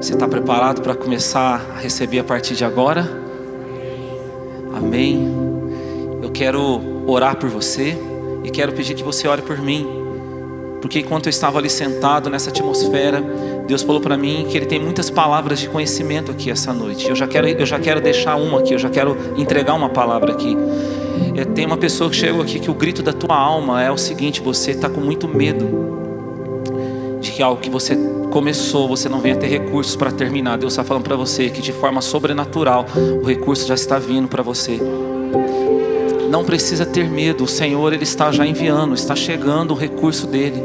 Você está preparado para começar a receber a partir de agora? Amém. Eu quero orar por você e quero pedir que você ore por mim. Porque enquanto eu estava ali sentado nessa atmosfera, Deus falou para mim que Ele tem muitas palavras de conhecimento aqui essa noite. Eu já quero, eu já quero deixar uma aqui, eu já quero entregar uma palavra aqui. É, tem uma pessoa que chegou aqui que o grito da tua alma é o seguinte: você está com muito medo de que algo que você começou, você não venha ter recursos para terminar. Deus está falando para você que de forma sobrenatural o recurso já está vindo para você. Não precisa ter medo, o Senhor ele está já enviando, está chegando o recurso dele.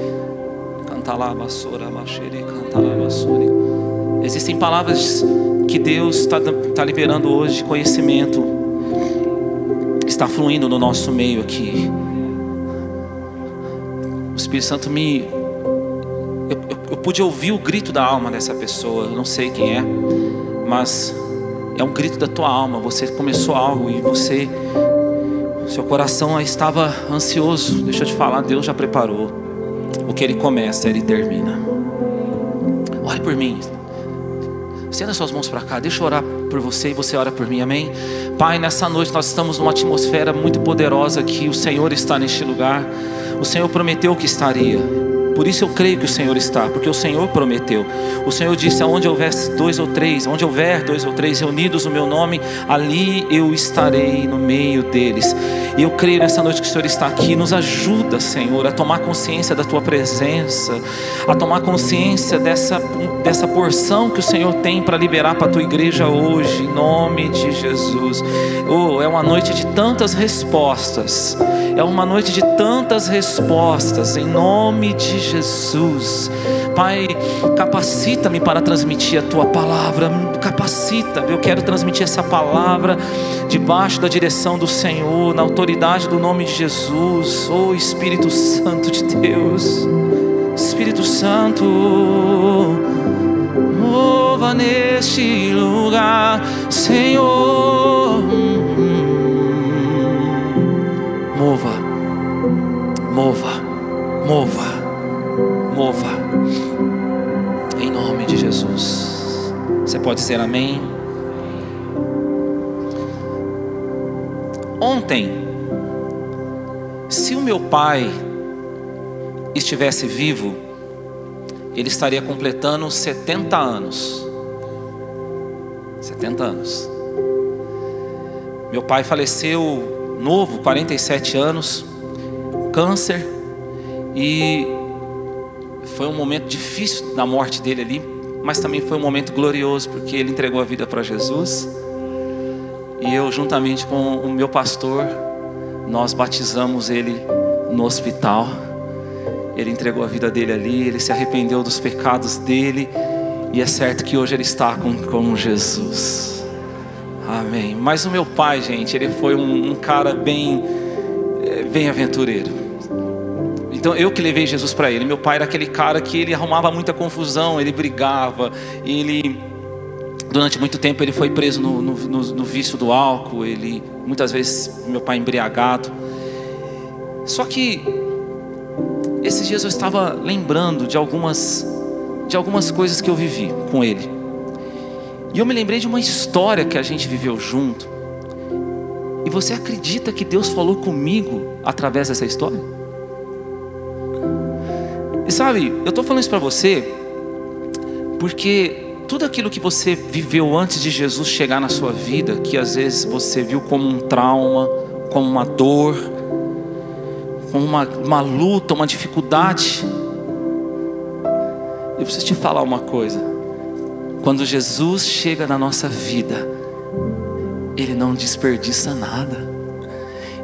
Existem palavras que Deus está, está liberando hoje de conhecimento, está fluindo no nosso meio aqui. O Espírito Santo me. Pude ouvir o grito da alma dessa pessoa, eu não sei quem é, mas é um grito da tua alma. Você começou algo e você seu coração estava ansioso. Deixa eu te falar, Deus já preparou. O que Ele começa, Ele termina. Ore por mim. Estenda suas mãos para cá, deixa eu orar por você e você ora por mim, amém? Pai, nessa noite nós estamos numa atmosfera muito poderosa aqui, o Senhor está neste lugar, o Senhor prometeu que estaria, por isso eu creio que o Senhor está, porque o Senhor prometeu. O Senhor disse: aonde houver dois ou três, onde houver dois ou três reunidos no meu nome, ali eu estarei no meio deles. E eu creio nessa noite que o Senhor está aqui. Nos ajuda, Senhor, a tomar consciência da tua presença, a tomar consciência dessa, dessa porção que o Senhor tem para liberar para a tua igreja hoje, em nome de Jesus. Oh, é uma noite de tantas respostas. É uma noite de tantas respostas, em nome de Jesus. Pai, capacita-me para transmitir a tua palavra, capacita, eu quero transmitir essa palavra debaixo da direção do Senhor, na autoridade do nome de Jesus, oh Espírito Santo de Deus, Espírito Santo, mova neste lugar, Senhor mova, mova, em nome de Jesus. Você pode dizer amém? Ontem, se o meu pai estivesse vivo, ele estaria completando 70 anos. 70 anos. Meu pai faleceu novo, 47 anos, câncer, e foi um momento difícil da morte dele ali, mas também foi um momento glorioso, porque ele entregou a vida para Jesus, e eu, juntamente com o meu pastor, nós batizamos ele no hospital. Ele entregou a vida dele ali, ele se arrependeu dos pecados dele, e é certo que hoje ele está com, com Jesus. Amém. Mas o meu pai, gente, ele foi um, um cara bem, eh, bem aventureiro. Então eu que levei Jesus para ele. Meu pai era aquele cara que ele arrumava muita confusão, ele brigava, ele durante muito tempo ele foi preso no, no, no, no vício do álcool, ele muitas vezes meu pai embriagado. Só que esses dias eu estava lembrando de algumas de algumas coisas que eu vivi com ele. E eu me lembrei de uma história que a gente viveu junto. E você acredita que Deus falou comigo através dessa história? Sabe, eu estou falando isso para você porque tudo aquilo que você viveu antes de Jesus chegar na sua vida, que às vezes você viu como um trauma, como uma dor, como uma, uma luta, uma dificuldade, eu preciso te falar uma coisa. Quando Jesus chega na nossa vida, Ele não desperdiça nada.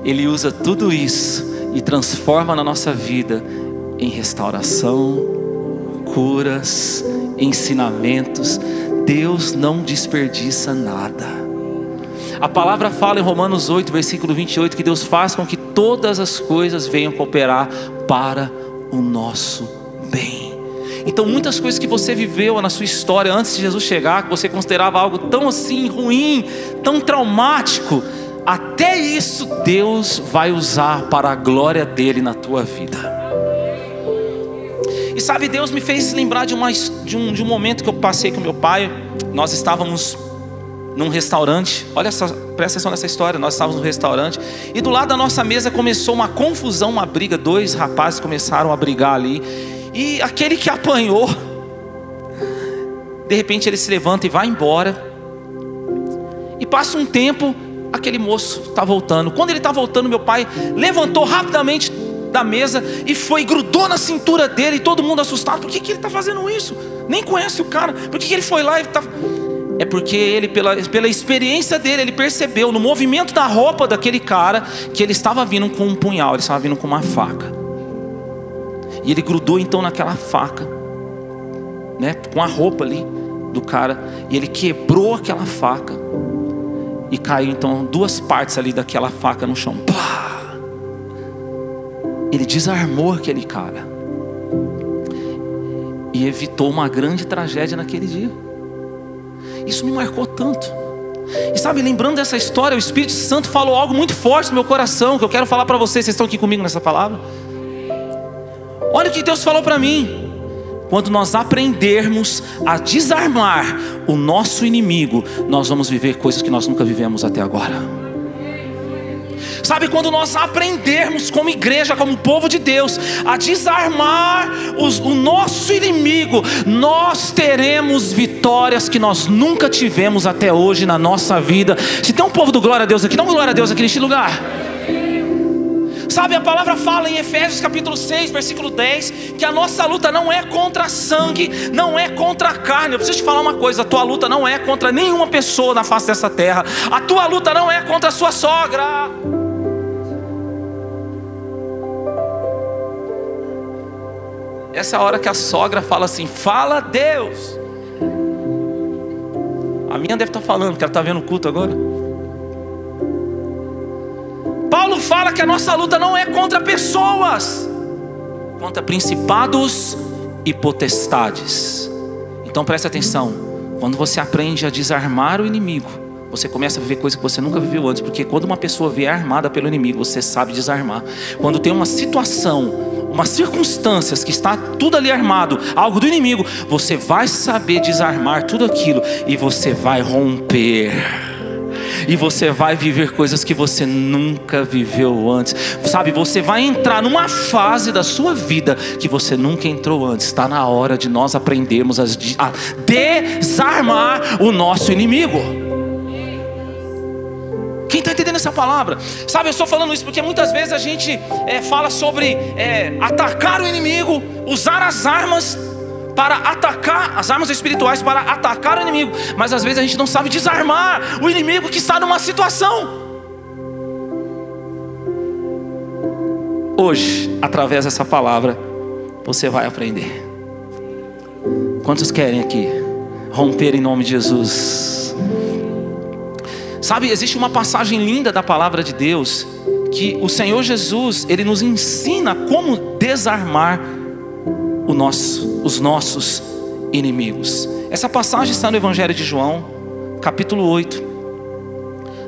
Ele usa tudo isso e transforma na nossa vida em restauração, curas, ensinamentos. Deus não desperdiça nada. A palavra fala em Romanos 8, versículo 28, que Deus faz com que todas as coisas venham cooperar para o nosso bem. Então, muitas coisas que você viveu na sua história antes de Jesus chegar, que você considerava algo tão assim ruim, tão traumático, até isso Deus vai usar para a glória dele na tua vida. E sabe, Deus me fez lembrar de, uma, de, um, de um momento que eu passei com meu pai. Nós estávamos num restaurante. Olha só, presta atenção nessa história. Nós estávamos no restaurante e do lado da nossa mesa começou uma confusão, uma briga. Dois rapazes começaram a brigar ali. E aquele que apanhou, de repente ele se levanta e vai embora. E passa um tempo, aquele moço está voltando. Quando ele está voltando, meu pai levantou rapidamente da mesa e foi, grudou na cintura dele, e todo mundo assustado. Por que, que ele está fazendo isso? Nem conhece o cara. Por que, que ele foi lá e está. É porque ele, pela, pela experiência dele, ele percebeu no movimento da roupa daquele cara que ele estava vindo com um punhal, ele estava vindo com uma faca. E ele grudou então naquela faca, né, com a roupa ali do cara, e ele quebrou aquela faca e caiu então duas partes ali daquela faca no chão. Pá! Ele desarmou aquele cara e evitou uma grande tragédia naquele dia. Isso me marcou tanto. E sabe, lembrando dessa história, o Espírito Santo falou algo muito forte no meu coração que eu quero falar para vocês. Vocês estão aqui comigo nessa palavra? Olha o que Deus falou para mim. Quando nós aprendermos a desarmar o nosso inimigo, nós vamos viver coisas que nós nunca vivemos até agora. Sabe, quando nós aprendermos como igreja, como povo de Deus, a desarmar os, o nosso inimigo, nós teremos vitórias que nós nunca tivemos até hoje na nossa vida. Se tem um povo do glória a Deus aqui, dá um glória a Deus aqui neste lugar. Sabe, a palavra fala em Efésios capítulo 6, versículo 10, que a nossa luta não é contra sangue, não é contra carne. Eu preciso te falar uma coisa: a tua luta não é contra nenhuma pessoa na face dessa terra, a tua luta não é contra a sua sogra. Essa é a hora que a sogra fala assim: Fala Deus. A minha deve estar falando, porque ela está vendo o culto agora. Paulo fala que a nossa luta não é contra pessoas, contra principados e potestades. Então preste atenção: quando você aprende a desarmar o inimigo, você começa a viver coisas que você nunca viveu antes, porque quando uma pessoa vier armada pelo inimigo, você sabe desarmar. Quando tem uma situação umas circunstâncias que está tudo ali armado, algo do inimigo, você vai saber desarmar tudo aquilo e você vai romper. E você vai viver coisas que você nunca viveu antes. Sabe, você vai entrar numa fase da sua vida que você nunca entrou antes. Está na hora de nós aprendermos a desarmar o nosso inimigo. Quem está entendendo essa palavra? Sabe, eu estou falando isso porque muitas vezes a gente é, fala sobre é, atacar o inimigo, usar as armas para atacar, as armas espirituais para atacar o inimigo, mas às vezes a gente não sabe desarmar o inimigo que está numa situação. Hoje, através dessa palavra, você vai aprender. Quantos querem aqui romper em nome de Jesus? Sabe, existe uma passagem linda da palavra de Deus que o Senhor Jesus, ele nos ensina como desarmar nosso, os nossos inimigos. Essa passagem está no Evangelho de João, capítulo 8.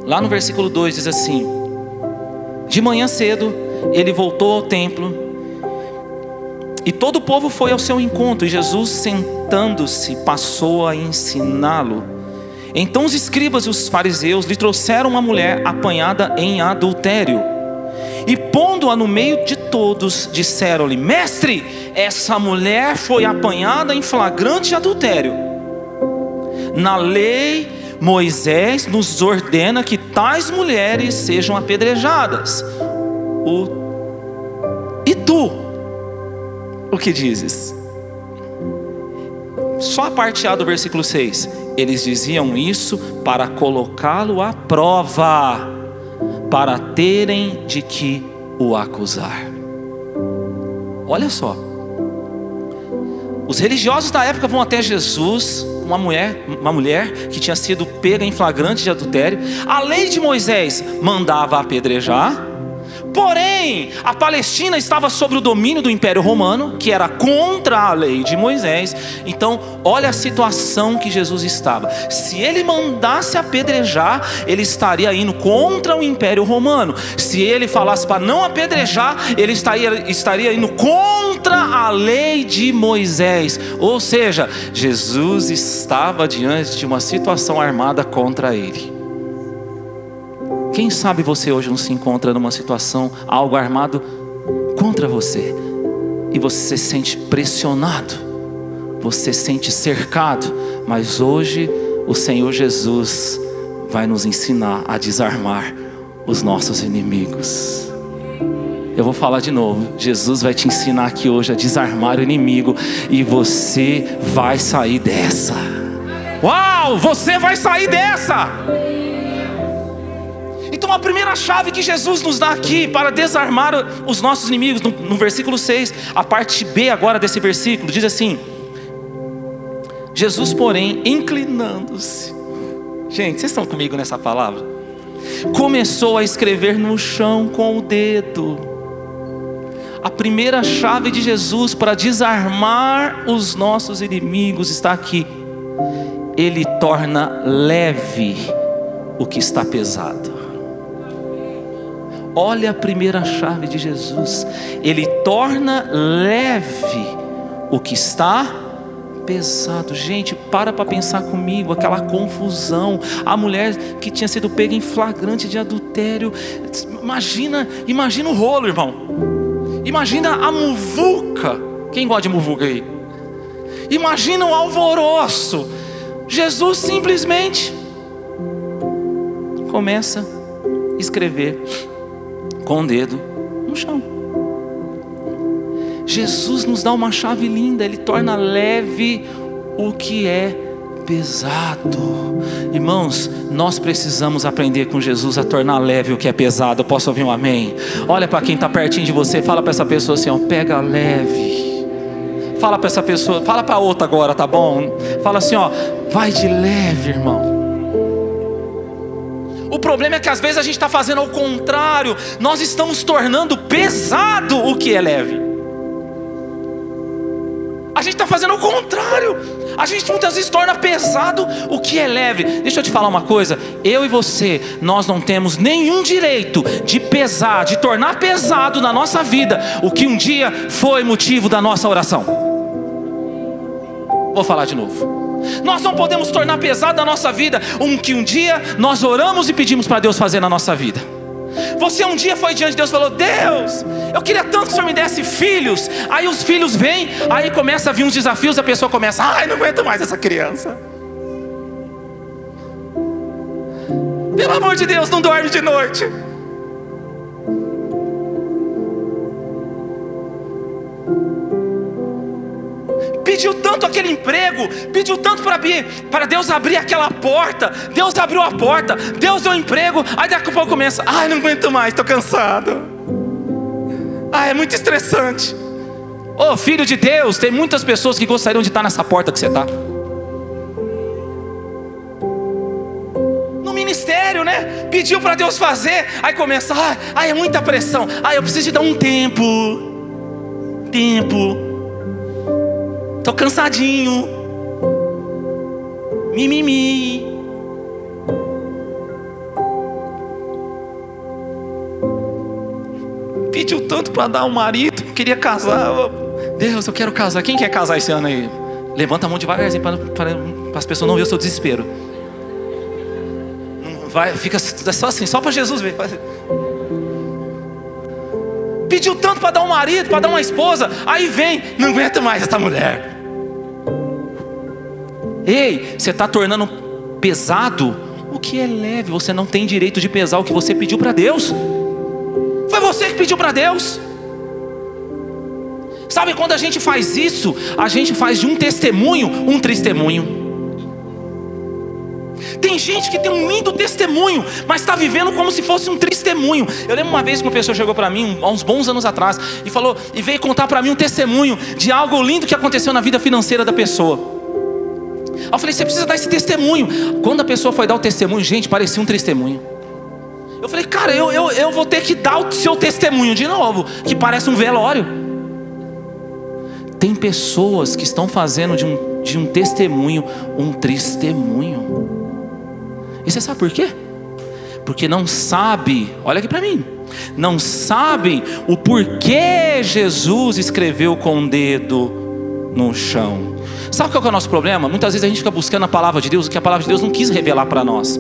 Lá no versículo 2 diz assim: De manhã cedo, ele voltou ao templo, e todo o povo foi ao seu encontro, e Jesus, sentando-se, passou a ensiná-lo. Então os escribas e os fariseus lhe trouxeram uma mulher apanhada em adultério. E pondo-a no meio de todos, disseram-lhe: Mestre, essa mulher foi apanhada em flagrante adultério. Na lei, Moisés nos ordena que tais mulheres sejam apedrejadas. O... E tu, o que dizes? Só a parte A do versículo 6. Eles diziam isso para colocá-lo à prova, para terem de que o acusar. Olha só. Os religiosos da época vão até Jesus, uma mulher, uma mulher que tinha sido pega em flagrante de adultério. A lei de Moisés mandava apedrejar. Porém, a Palestina estava sob o domínio do Império Romano, que era contra a lei de Moisés. Então, olha a situação que Jesus estava. Se ele mandasse apedrejar, ele estaria indo contra o Império Romano. Se ele falasse para não apedrejar, ele estaria, estaria indo contra a lei de Moisés. Ou seja, Jesus estava diante de uma situação armada contra ele. Quem sabe você hoje não se encontra numa situação, algo armado contra você, e você se sente pressionado, você se sente cercado, mas hoje o Senhor Jesus vai nos ensinar a desarmar os nossos inimigos. Eu vou falar de novo. Jesus vai te ensinar aqui hoje a desarmar o inimigo e você vai sair dessa. Uau, você vai sair dessa. A primeira chave que Jesus nos dá aqui para desarmar os nossos inimigos, no, no versículo 6, a parte B agora desse versículo, diz assim: Jesus, porém, inclinando-se, gente, vocês estão comigo nessa palavra? Começou a escrever no chão com o dedo. A primeira chave de Jesus para desarmar os nossos inimigos está aqui. Ele torna leve o que está pesado. Olha a primeira chave de Jesus. Ele torna leve o que está pesado. Gente, para para pensar comigo, aquela confusão. A mulher que tinha sido pega em flagrante de adultério. Imagina, imagina o rolo, irmão. Imagina a muvuca. Quem gosta de muvuca aí? Imagina o alvoroço. Jesus simplesmente começa a escrever com o dedo no chão. Jesus nos dá uma chave linda, ele torna leve o que é pesado. Irmãos, nós precisamos aprender com Jesus a tornar leve o que é pesado. Posso ouvir um amém? Olha para quem está pertinho de você, fala para essa pessoa assim: ó, pega leve. Fala para essa pessoa, fala para outra agora, tá bom? Fala assim, ó, vai de leve, irmão. Problema é que às vezes a gente está fazendo ao contrário, nós estamos tornando pesado o que é leve. A gente está fazendo o contrário. A gente muitas vezes torna pesado o que é leve. Deixa eu te falar uma coisa. Eu e você, nós não temos nenhum direito de pesar, de tornar pesado na nossa vida o que um dia foi motivo da nossa oração. Vou falar de novo. Nós não podemos tornar pesado na nossa vida um que um dia nós oramos e pedimos para Deus fazer na nossa vida. Você um dia foi diante de Deus e falou: Deus, eu queria tanto que o Senhor me desse filhos. Aí os filhos vêm, aí começa a vir uns desafios, a pessoa começa: Ai, não aguento mais essa criança. Pelo amor de Deus, não dorme de noite. Pediu tanto aquele emprego, pediu tanto para Deus abrir aquela porta. Deus abriu a porta, Deus deu emprego. Aí daqui a pouco começa: ai, não aguento mais, estou cansado. Ah, é muito estressante. Ô oh, filho de Deus, tem muitas pessoas que gostariam de estar nessa porta que você está. No ministério, né? Pediu para Deus fazer, aí começa, ai, ai, é muita pressão. Ai, eu preciso de dar um tempo. Tempo. Estou cansadinho. Mimimi. Pediu tanto para dar um marido, queria casar. Deus, eu quero casar. Quem quer casar esse ano aí? Levanta a mão devagarzinho para, as pessoas não verem o seu desespero. Vai, fica só assim, só para Jesus ver. Pediu tanto para dar um marido, para dar uma esposa, aí vem, não aguenta mais essa mulher. Ei, você está tornando pesado o que é leve. Você não tem direito de pesar o que você pediu para Deus. Foi você que pediu para Deus. Sabe quando a gente faz isso, a gente faz de um testemunho um testemunho. Tem gente que tem um lindo testemunho, mas está vivendo como se fosse um testemunho. Eu lembro uma vez que uma pessoa chegou para mim, há uns bons anos atrás, e falou e veio contar para mim um testemunho de algo lindo que aconteceu na vida financeira da pessoa. Eu falei, você precisa dar esse testemunho. Quando a pessoa foi dar o testemunho, gente, parecia um testemunho. Eu falei, Cara, eu, eu, eu vou ter que dar o seu testemunho de novo, que parece um velório. Tem pessoas que estão fazendo de um, de um testemunho um testemunho. E você sabe por quê? Porque não sabe, olha aqui para mim, não sabem o porquê Jesus escreveu com o dedo no chão. Sabe qual é o nosso problema? Muitas vezes a gente fica buscando a palavra de Deus, o que a palavra de Deus não quis revelar para nós.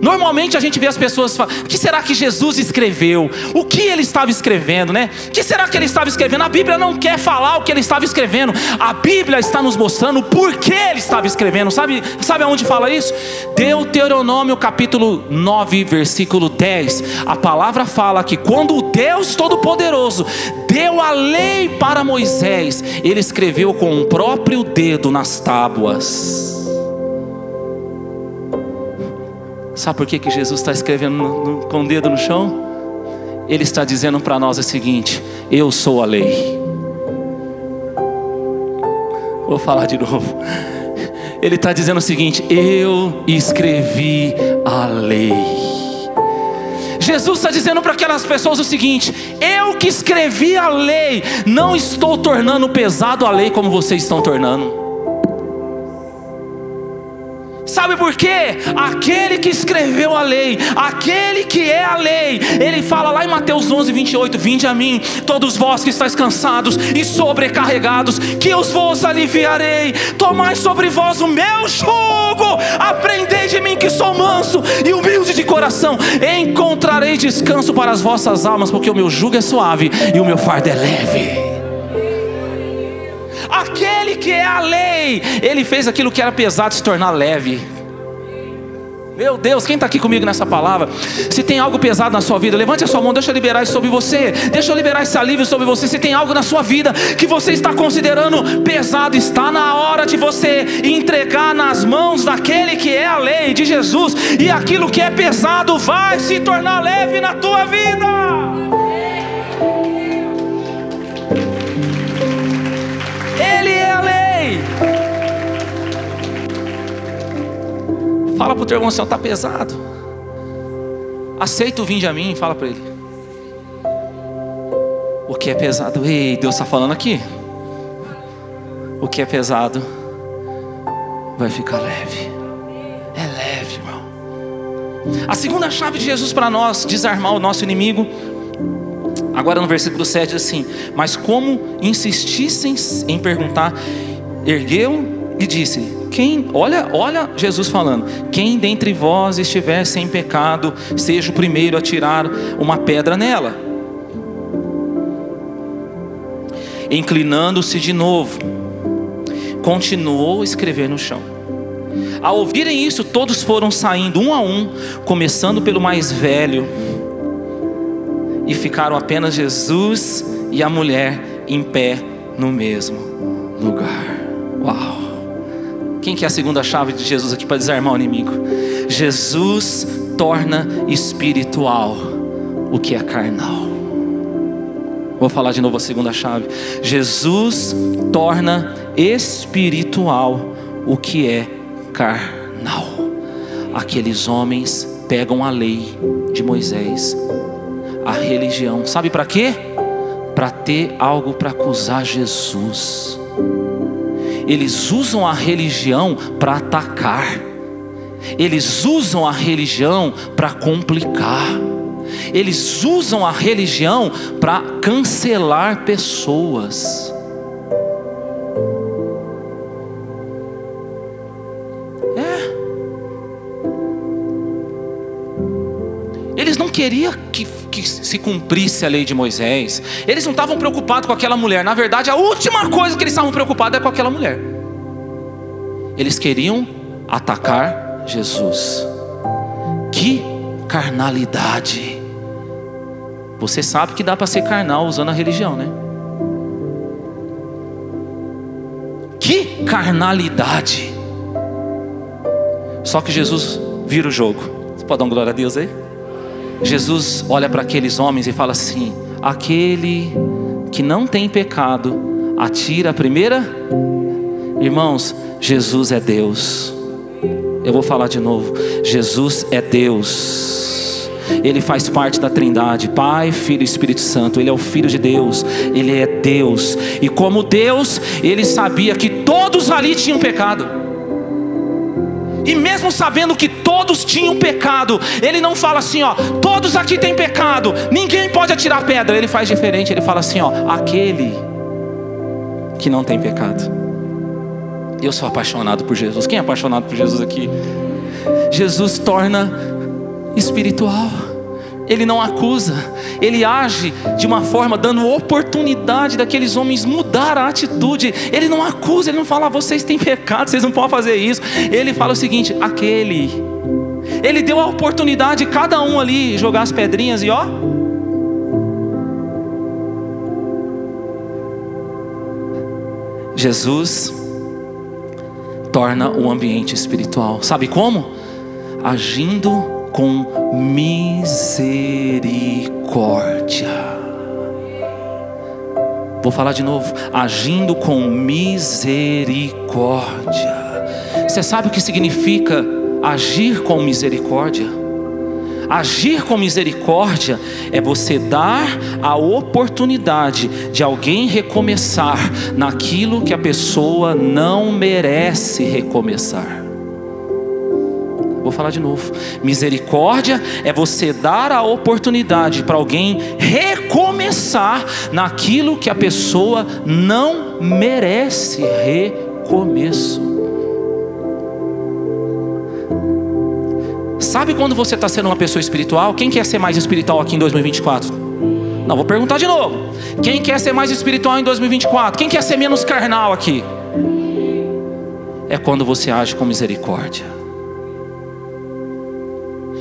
Normalmente a gente vê as pessoas falando: o que será que Jesus escreveu? O que ele estava escrevendo, né? O que será que ele estava escrevendo? A Bíblia não quer falar o que ele estava escrevendo, a Bíblia está nos mostrando por que ele estava escrevendo. Sabe, sabe aonde fala isso? Deuteronômio capítulo 9, versículo 10. A palavra fala que quando o Deus Todo-Poderoso deu a lei para Moisés, ele escreveu com o próprio dedo nas tábuas. Sabe por que, que Jesus está escrevendo no, no, com o dedo no chão? Ele está dizendo para nós o seguinte: Eu sou a lei. Vou falar de novo. Ele está dizendo o seguinte: Eu escrevi a lei. Jesus está dizendo para aquelas pessoas o seguinte: Eu que escrevi a lei, não estou tornando pesado a lei como vocês estão tornando. Sabe por quê? Aquele que escreveu a lei, aquele que é a lei, ele fala lá em Mateus 11, 28: Vinde a mim, todos vós que estáis cansados e sobrecarregados, que eu vos aliviarei. Tomai sobre vós o meu jugo, aprendei de mim que sou manso e humilde de coração, encontrarei descanso para as vossas almas, porque o meu jugo é suave e o meu fardo é leve aquele que é a lei, ele fez aquilo que era pesado se tornar leve. Meu Deus, quem está aqui comigo nessa palavra? Se tem algo pesado na sua vida, levante a sua mão, deixa eu liberar isso sobre você. Deixa eu liberar esse alívio sobre você. Se tem algo na sua vida que você está considerando pesado, está na hora de você entregar nas mãos daquele que é a lei de Jesus, e aquilo que é pesado vai se tornar leve na tua vida. Fala para o teu irmão, Senhor, está pesado. Aceita o vinde a mim, fala para ele. O que é pesado? Ei, Deus está falando aqui. O que é pesado vai ficar leve. É leve, irmão. A segunda chave de Jesus para nós desarmar o nosso inimigo Agora no versículo 7 assim: Mas como insistissem em perguntar, ergueu e disse: quem, olha, olha Jesus falando: quem dentre vós estiver sem pecado, seja o primeiro a tirar uma pedra nela. Inclinando-se de novo, continuou a escrever no chão. Ao ouvirem isso, todos foram saindo um a um, começando pelo mais velho e ficaram apenas Jesus e a mulher em pé no mesmo lugar. Quem que é a segunda chave de Jesus aqui para desarmar o inimigo? Jesus torna espiritual o que é carnal. Vou falar de novo a segunda chave. Jesus torna espiritual o que é carnal. Aqueles homens pegam a lei de Moisés a religião. Sabe para quê? Para ter algo para acusar Jesus. Eles usam a religião para atacar. Eles usam a religião para complicar. Eles usam a religião para cancelar pessoas. É. Eles não queriam que que se cumprisse a lei de Moisés. Eles não estavam preocupados com aquela mulher. Na verdade, a última coisa que eles estavam preocupados é com aquela mulher. Eles queriam atacar Jesus. Que carnalidade. Você sabe que dá para ser carnal usando a religião, né? Que carnalidade. Só que Jesus vira o jogo. Você pode dar uma glória a Deus aí? Jesus olha para aqueles homens e fala assim: aquele que não tem pecado, atira a primeira. Irmãos, Jesus é Deus. Eu vou falar de novo: Jesus é Deus. Ele faz parte da Trindade, Pai, Filho e Espírito Santo. Ele é o Filho de Deus, ele é Deus. E como Deus, ele sabia que todos ali tinham pecado. E mesmo sabendo que todos tinham pecado, ele não fala assim, ó, todos aqui têm pecado, ninguém pode atirar pedra. Ele faz diferente, ele fala assim, ó, aquele que não tem pecado. Eu sou apaixonado por Jesus. Quem é apaixonado por Jesus aqui? Jesus torna espiritual. Ele não acusa, ele age de uma forma dando oportunidade daqueles homens mudar a atitude. Ele não acusa, ele não fala, vocês têm pecado, vocês não podem fazer isso. Ele fala o seguinte: aquele. Ele deu a oportunidade de cada um ali jogar as pedrinhas e ó. Jesus torna o ambiente espiritual. Sabe como? Agindo com misericórdia. Vou falar de novo. Agindo com misericórdia. Você sabe o que significa agir com misericórdia? Agir com misericórdia é você dar a oportunidade de alguém recomeçar naquilo que a pessoa não merece recomeçar. Vou falar de novo. Misericórdia é você dar a oportunidade para alguém recomeçar naquilo que a pessoa não merece recomeço. Sabe quando você está sendo uma pessoa espiritual? Quem quer ser mais espiritual aqui em 2024? Não, vou perguntar de novo. Quem quer ser mais espiritual em 2024? Quem quer ser menos carnal aqui? É quando você age com misericórdia.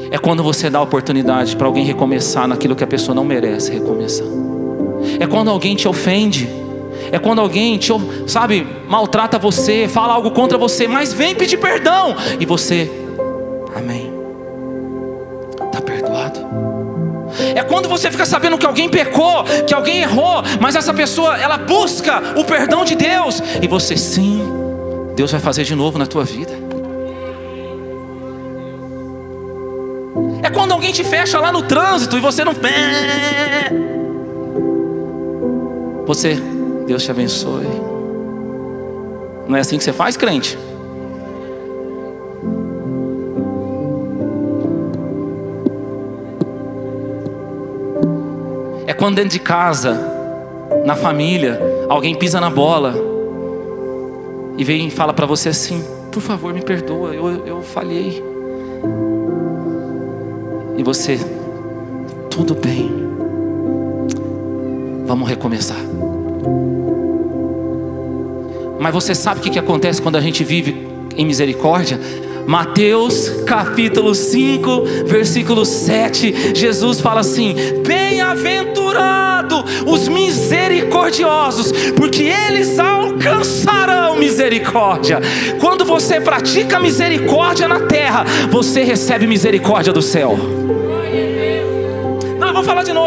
É quando você dá oportunidade para alguém recomeçar naquilo que a pessoa não merece recomeçar. É quando alguém te ofende. É quando alguém te, sabe, maltrata você, fala algo contra você, mas vem pedir perdão e você, amém. Perdoado. É quando você fica sabendo que alguém pecou, que alguém errou, mas essa pessoa ela busca o perdão de Deus e você sim, Deus vai fazer de novo na tua vida. É quando alguém te fecha lá no trânsito e você não. Você, Deus te abençoe. Não é assim que você faz, crente? Quando dentro de casa, na família, alguém pisa na bola e vem e fala para você assim: por favor, me perdoa, eu, eu falhei. E você, tudo bem, vamos recomeçar. Mas você sabe o que, que acontece quando a gente vive em misericórdia? Mateus capítulo 5, versículo 7, Jesus fala assim: Bem-aventurado os misericordiosos, porque eles alcançarão misericórdia. Quando você pratica misericórdia na terra, você recebe misericórdia do céu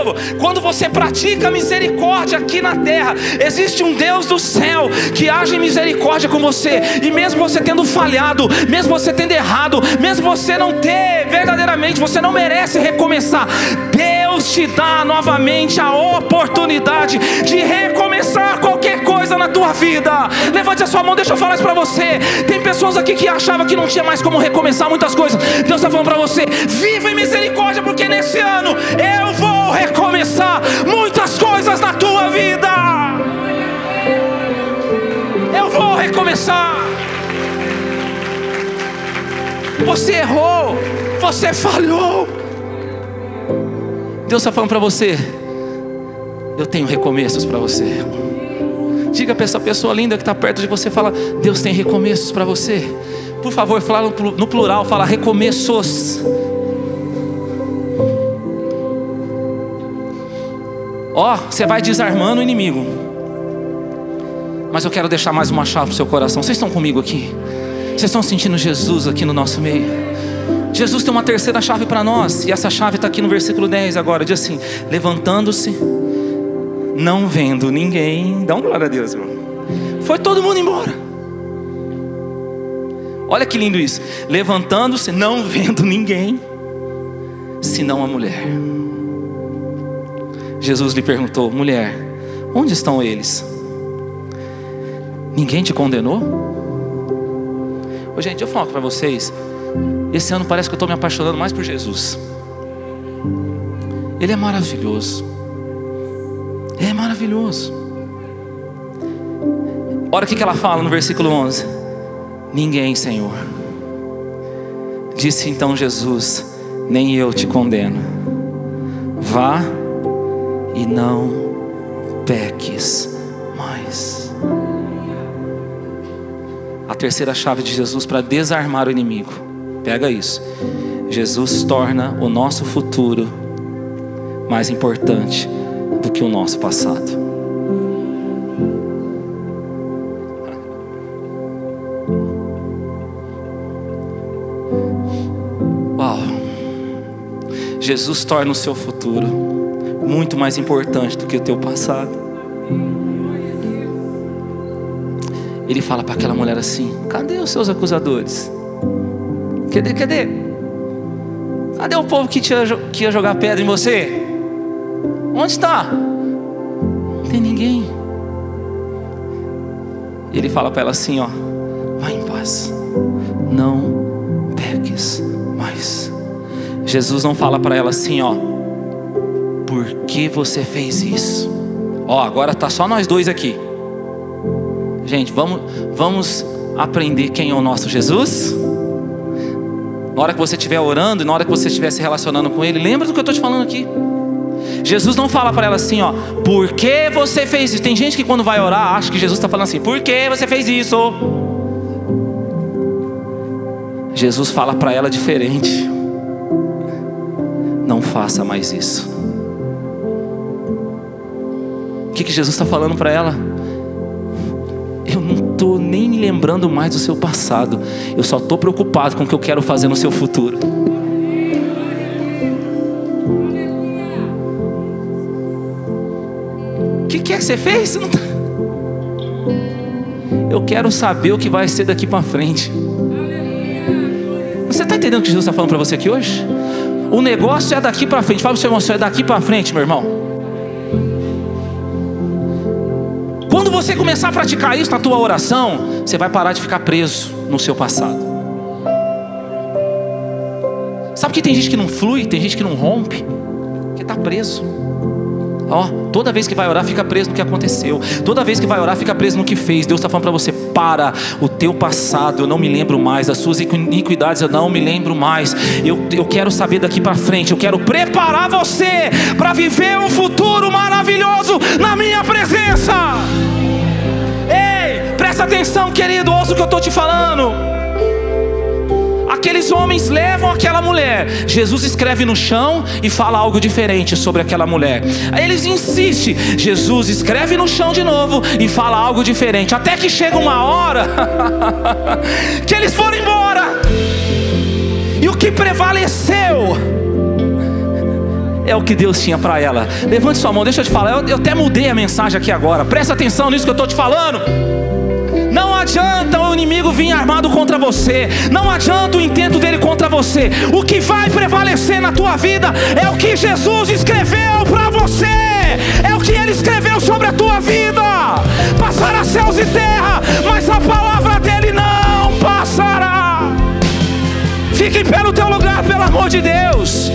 novo. Quando você pratica misericórdia aqui na terra, existe um Deus do céu que age em misericórdia com você. E mesmo você tendo falhado, mesmo você tendo errado, mesmo você não ter verdadeiramente, você não merece recomeçar. Deus te dá novamente a oportunidade de recomeçar qualquer coisa na tua vida. Levante a sua mão, deixa eu falar isso para você. Tem pessoas aqui que achavam que não tinha mais como recomeçar muitas coisas. Deus está falando para você: viva em misericórdia, porque nesse ano eu vou recomeçar muitas coisas na tua vida. Eu vou recomeçar. Você errou, você falhou. Deus está falando para você: eu tenho recomeços para você. Diga para essa pessoa linda que está perto de você, fala, Deus tem recomeços para você. Por favor, fala no plural, fala recomeços. Ó, oh, você vai desarmando o inimigo. Mas eu quero deixar mais uma chave para o seu coração. Vocês estão comigo aqui? Vocês estão sentindo Jesus aqui no nosso meio? Jesus tem uma terceira chave para nós, e essa chave está aqui no versículo 10 agora. Diz assim: levantando-se, não vendo ninguém. Dá uma glória a Deus, irmão. Foi todo mundo embora. Olha que lindo isso. Levantando-se, não vendo ninguém. senão a mulher. Jesus lhe perguntou: mulher, onde estão eles? Ninguém te condenou? Ô, gente, eu falo para vocês. Esse ano parece que eu estou me apaixonando mais por Jesus. Ele é maravilhoso. Ele é maravilhoso. Olha o que ela fala no versículo 11: Ninguém, Senhor. Disse então Jesus: Nem eu te condeno. Vá e não peques mais. A terceira chave de Jesus para desarmar o inimigo. Pega isso. Jesus torna o nosso futuro mais importante do que o nosso passado. Uau! Jesus torna o seu futuro muito mais importante do que o teu passado. Ele fala para aquela mulher assim: Cadê os seus acusadores? Cadê, cadê? Cadê o povo que, tinha, que ia jogar pedra em você? Onde está? Não tem ninguém. Ele fala para ela assim: Ó, vai em paz, não peques mais. Jesus não fala para ela assim: Ó, por que você fez isso? Ó, agora tá só nós dois aqui. Gente, vamos, vamos aprender quem é o nosso Jesus? Na hora que você estiver orando, na hora que você estiver se relacionando com Ele, lembra do que eu estou te falando aqui. Jesus não fala para ela assim, ó, por que você fez isso? Tem gente que quando vai orar acha que Jesus está falando assim, por que você fez isso? Jesus fala para ela diferente. Não faça mais isso. Que, que Jesus está falando para ela? Eu não estou nem me lembrando mais do seu passado. Eu só estou preocupado com o que eu quero fazer no seu futuro. O que, que é que você fez? Tá... Eu quero saber o que vai ser daqui para frente. Você está entendendo o que Jesus está falando para você aqui hoje? O negócio é daqui para frente. Fala para o seu irmão, é daqui para frente, meu irmão. Você começar a praticar isso na tua oração, você vai parar de ficar preso no seu passado. Sabe que tem gente que não flui, tem gente que não rompe, que está preso. Ó, toda vez que vai orar, fica preso no que aconteceu. Toda vez que vai orar, fica preso no que fez. Deus está falando para você: para o teu passado, eu não me lembro mais. Das suas iniquidades, eu não me lembro mais. Eu, eu quero saber daqui para frente. Eu quero preparar você para viver um futuro maravilhoso na minha presença. Presta atenção, querido. Ouça o que eu estou te falando. Aqueles homens levam aquela mulher. Jesus escreve no chão e fala algo diferente sobre aquela mulher. Eles insistem. Jesus escreve no chão de novo e fala algo diferente. Até que chega uma hora que eles foram embora. E o que prevaleceu é o que Deus tinha para ela. Levante sua mão, deixa eu te falar. Eu, eu até mudei a mensagem aqui agora. Presta atenção nisso que eu estou te falando. Adianta o inimigo vir armado contra você. Não adianta o intento dele contra você. O que vai prevalecer na tua vida é o que Jesus escreveu para você. É o que ele escreveu sobre a tua vida. Passará céus e terra, mas a palavra dele não passará. Fique no teu lugar, pelo amor de Deus.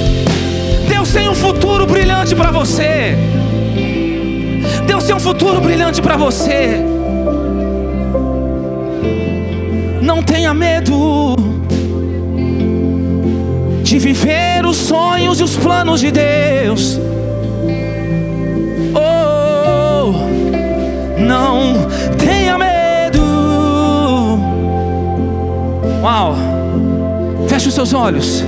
Deus tem um futuro brilhante para você. Deus tem um futuro brilhante para você. Não tenha medo de viver os sonhos e os planos de Deus. Oh, não tenha medo. Uau, feche os seus olhos.